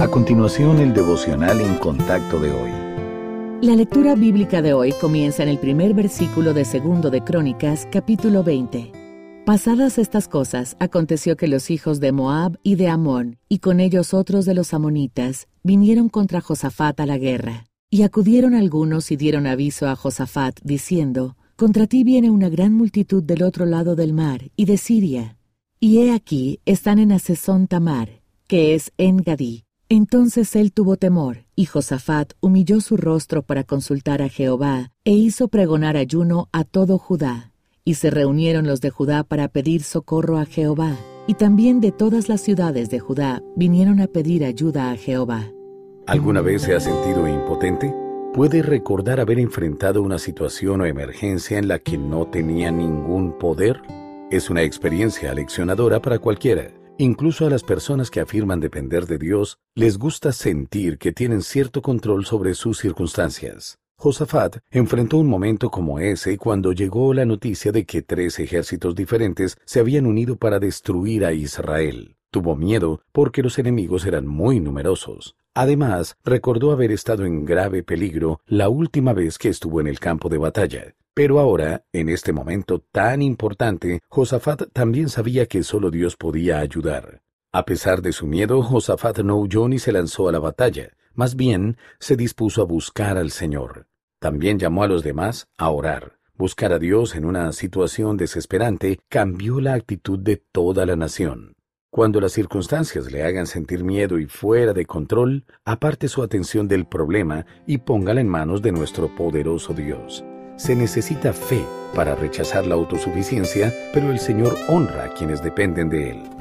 A continuación, el devocional en contacto de hoy. La lectura bíblica de hoy comienza en el primer versículo de Segundo de Crónicas, capítulo 20. Pasadas estas cosas, aconteció que los hijos de Moab y de Amón, y con ellos otros de los amonitas, vinieron contra Josafat a la guerra. Y acudieron algunos y dieron aviso a Josafat, diciendo, Contra ti viene una gran multitud del otro lado del mar, y de Siria. Y he aquí, están en Asesón Tamar, que es en Gadí. Entonces él tuvo temor, y Josafat humilló su rostro para consultar a Jehová, e hizo pregonar ayuno a todo Judá. Y se reunieron los de Judá para pedir socorro a Jehová, y también de todas las ciudades de Judá vinieron a pedir ayuda a Jehová. ¿Alguna vez se ha sentido impotente? ¿Puede recordar haber enfrentado una situación o emergencia en la que no tenía ningún poder? Es una experiencia aleccionadora para cualquiera. Incluso a las personas que afirman depender de Dios, les gusta sentir que tienen cierto control sobre sus circunstancias. Josafat enfrentó un momento como ese cuando llegó la noticia de que tres ejércitos diferentes se habían unido para destruir a Israel. Tuvo miedo porque los enemigos eran muy numerosos. Además, recordó haber estado en grave peligro la última vez que estuvo en el campo de batalla. Pero ahora, en este momento tan importante, Josafat también sabía que solo Dios podía ayudar. A pesar de su miedo, Josafat no huyó ni se lanzó a la batalla. Más bien, se dispuso a buscar al Señor. También llamó a los demás a orar. Buscar a Dios en una situación desesperante cambió la actitud de toda la nación. Cuando las circunstancias le hagan sentir miedo y fuera de control, aparte su atención del problema y póngala en manos de nuestro poderoso Dios. Se necesita fe para rechazar la autosuficiencia, pero el Señor honra a quienes dependen de Él.